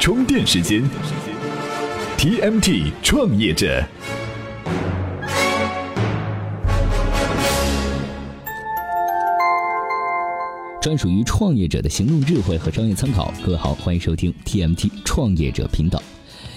充电时间，TMT 创业者，专属于创业者的行动智慧和商业参考。各位好，欢迎收听 TMT 创业者频道。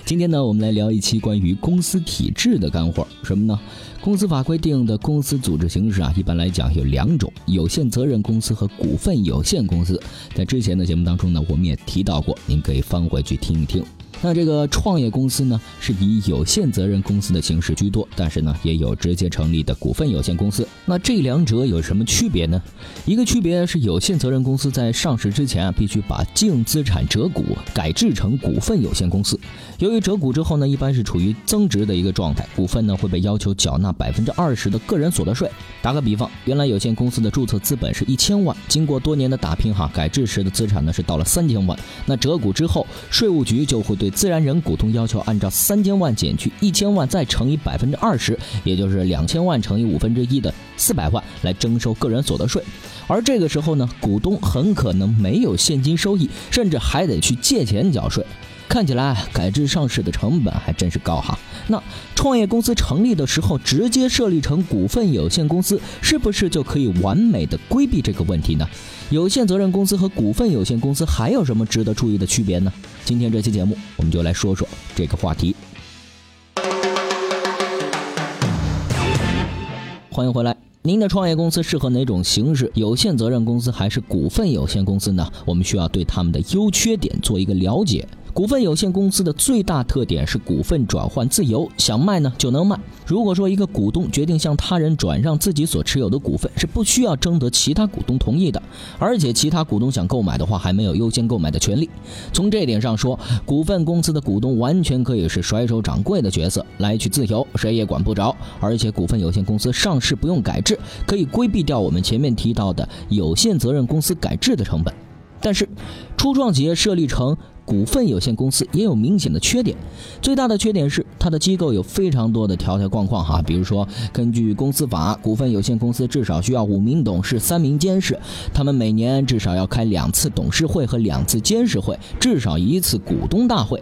今天呢，我们来聊一期关于公司体制的干货。什么呢？公司法规定的公司组织形式啊，一般来讲有两种：有限责任公司和股份有限公司。在之前的节目当中呢，我们也提到过，您可以翻回去听一听。那这个创业公司呢，是以有限责任公司的形式居多，但是呢，也有直接成立的股份有限公司。那这两者有什么区别呢？一个区别是有限责任公司在上市之前啊，必须把净资产折股改制成股份有限公司。由于折股之后呢，一般是处于增值的一个状态，股份呢会被要求缴纳百分之二十的个人所得税。打个比方，原来有限公司的注册资本是一千万，经过多年的打拼哈，改制时的资产呢是到了三千万。那折股之后，税务局就会对自然人股东要求按照三千万减去一千万，再乘以百分之二十，也就是两千万乘以五分之一的四百万来征收个人所得税。而这个时候呢，股东很可能没有现金收益，甚至还得去借钱缴税。看起来改制上市的成本还真是高哈。那创业公司成立的时候直接设立成股份有限公司，是不是就可以完美的规避这个问题呢？有限责任公司和股份有限公司还有什么值得注意的区别呢？今天这期节目我们就来说说这个话题。欢迎回来，您的创业公司适合哪种形式？有限责任公司还是股份有限公司呢？我们需要对他们的优缺点做一个了解。股份有限公司的最大特点是股份转换自由，想卖呢就能卖。如果说一个股东决定向他人转让自己所持有的股份，是不需要征得其他股东同意的，而且其他股东想购买的话，还没有优先购买的权利。从这点上说，股份公司的股东完全可以是甩手掌柜的角色，来去自由，谁也管不着。而且股份有限公司上市不用改制，可以规避掉我们前面提到的有限责任公司改制的成本。但是，初创企业设立成股份有限公司也有明显的缺点，最大的缺点是它的机构有非常多的条条框框哈，比如说根据公司法，股份有限公司至少需要五名董事、三名监事，他们每年至少要开两次董事会和两次监事会，至少一次股东大会。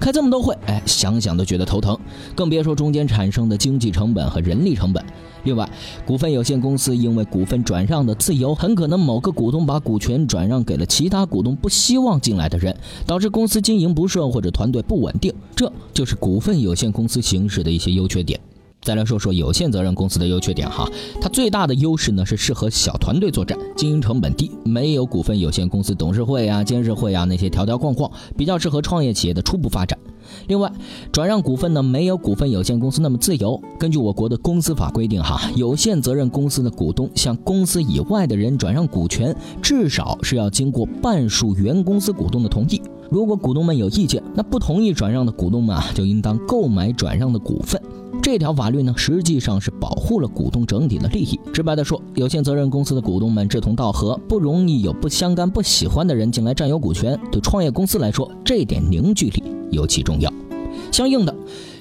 开这么多会，哎，想想都觉得头疼，更别说中间产生的经济成本和人力成本。另外，股份有限公司因为股份转让的自由，很可能某个股东把股权转让给了其他股东不希望进来的人，导致公司经营不顺或者团队不稳定。这就是股份有限公司形式的一些优缺点。再来说说有限责任公司的优缺点哈，它最大的优势呢是适合小团队作战，经营成本低，没有股份有限公司董事会啊、监事会啊那些条条框框，比较适合创业企业的初步发展。另外，转让股份呢没有股份有限公司那么自由。根据我国的公司法规定哈，有限责任公司的股东向公司以外的人转让股权，至少是要经过半数原公司股东的同意。如果股东们有意见，那不同意转让的股东们啊，就应当购买转让的股份。这条法律呢，实际上是保护了股东整体的利益。直白的说，有限责任公司的股东们志同道合，不容易有不相干、不喜欢的人进来占有股权。对创业公司来说，这点凝聚力尤其重要。相应的，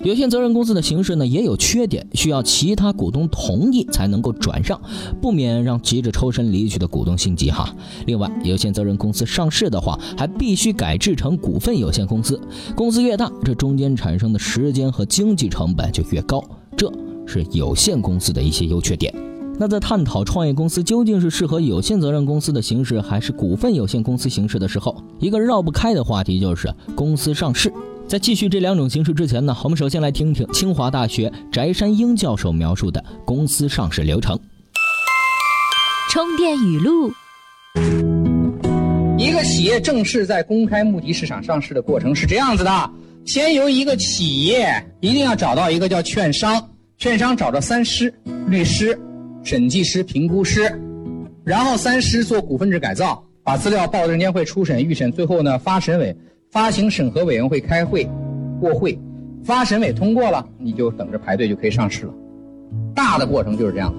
有限责任公司的形式呢也有缺点，需要其他股东同意才能够转让，不免让急着抽身离去的股东心急哈。另外，有限责任公司上市的话，还必须改制成股份有限公司，公司越大，这中间产生的时间和经济成本就越高，这是有限公司的一些优缺点。那在探讨创业公司究竟是适合有限责任公司的形式，还是股份有限公司形式的时候，一个绕不开的话题就是公司上市。在继续这两种形式之前呢，我们首先来听听清华大学翟山鹰教授描述的公司上市流程。充电语录：一个企业正式在公开募集市场上市的过程是这样子的：先由一个企业一定要找到一个叫券商，券商找着三师：律师、审计师、评估师，然后三师做股份制改造，把资料报证监会初审、预审，最后呢发审委。发行审核委员会开会，过会，发审委通过了，你就等着排队就可以上市了。大的过程就是这样。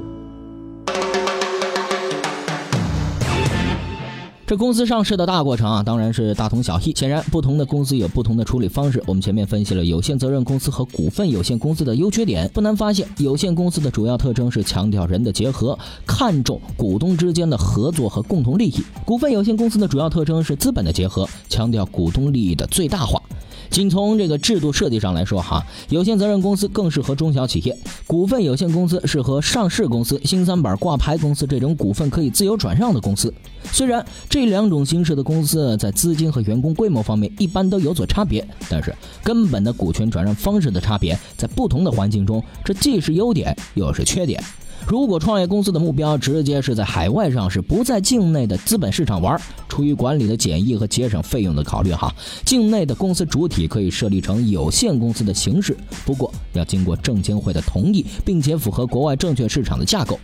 这公司上市的大过程啊，当然是大同小异。显然，不同的公司有不同的处理方式。我们前面分析了有限责任公司和股份有限公司的优缺点，不难发现，有限公司的主要特征是强调人的结合，看重股东之间的合作和共同利益；股份有限公司的主要特征是资本的结合，强调股东利益的最大化。仅从这个制度设计上来说，哈，有限责任公司更适合中小企业，股份有限公司适合上市公司、新三板挂牌公司这种股份可以自由转让的公司。虽然这两种形式的公司在资金和员工规模方面一般都有所差别，但是根本的股权转让方式的差别，在不同的环境中，这既是优点又是缺点。如果创业公司的目标直接是在海外上市，不在境内的资本市场玩，出于管理的简易和节省费用的考虑，哈，境内的公司主体可以设立成有限公司的形式，不过要经过证监会的同意，并且符合国外证券市场的架构。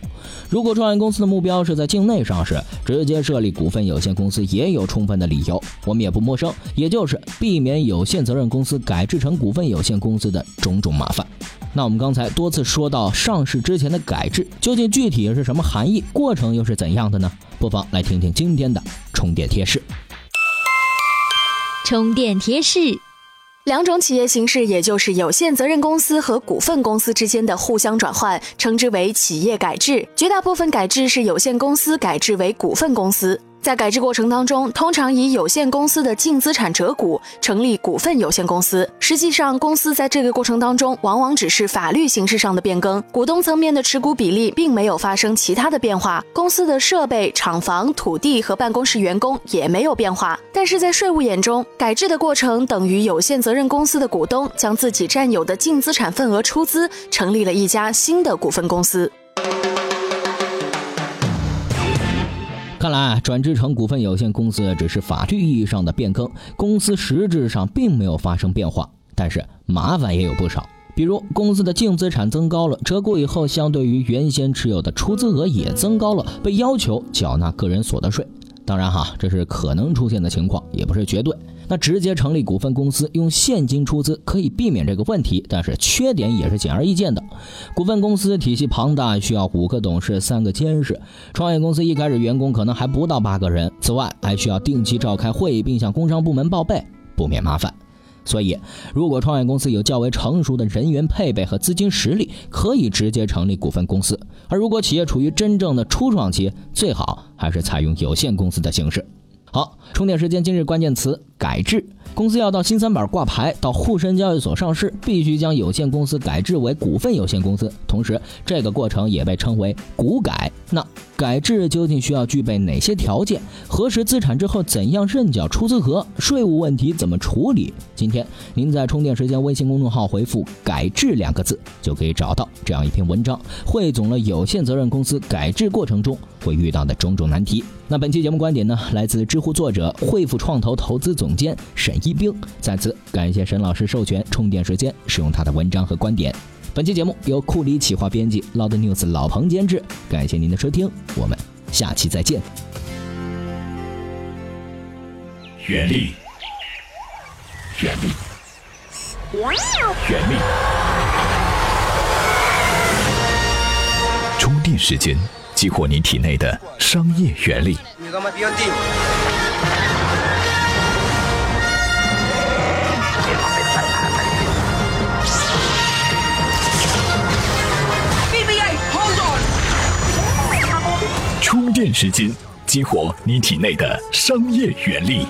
如果创业公司的目标是在境内上市，直接设立股份有限公司也有充分的理由，我们也不陌生，也就是避免有限责任公司改制成股份有限公司的种种麻烦。那我们刚才多次说到上市之前的改制，究竟具体是什么含义？过程又是怎样的呢？不妨来听听今天的充电贴士。充电贴士：两种企业形式，也就是有限责任公司和股份公司之间的互相转换，称之为企业改制。绝大部分改制是有限公司改制为股份公司。在改制过程当中，通常以有限公司的净资产折股成立股份有限公司。实际上，公司在这个过程当中，往往只是法律形式上的变更，股东层面的持股比例并没有发生其他的变化，公司的设备、厂房、土地和办公室员工也没有变化。但是在税务眼中，改制的过程等于有限责任公司的股东将自己占有的净资产份额出资，成立了一家新的股份公司。看来，转制成股份有限公司只是法律意义上的变更，公司实质上并没有发生变化。但是麻烦也有不少，比如公司的净资产增高了，折股以后，相对于原先持有的出资额也增高了，被要求缴纳个人所得税。当然哈，这是可能出现的情况，也不是绝对。那直接成立股份公司，用现金出资可以避免这个问题，但是缺点也是显而易见的。股份公司体系庞大，需要五个董事、三个监事。创业公司一开始员工可能还不到八个人，此外还需要定期召开会议，并向工商部门报备，不免麻烦。所以，如果创业公司有较为成熟的人员配备和资金实力，可以直接成立股份公司；而如果企业处于真正的初创期，最好还是采用有限公司的形式。好，充电时间今日关键词改制。公司要到新三板挂牌，到沪深交易所上市，必须将有限公司改制为股份有限公司。同时，这个过程也被称为股改。那改制究竟需要具备哪些条件？核实资产之后怎样认缴出资额？税务问题怎么处理？今天您在充电时间微信公众号回复“改制”两个字，就可以找到这样一篇文章，汇总了有限责任公司改制过程中会遇到的种种难题。那本期节目观点呢，来自知乎作者汇富创投投资总监沈。一冰，再次感谢沈老师授权充电时间使用他的文章和观点。本期节目由库里企划编辑，Loud News 老彭监制。感谢您的收听，我们下期再见。原力，原力，原力，充电时间激活您体内的商业原力。充时间，激活你体内的商业原力。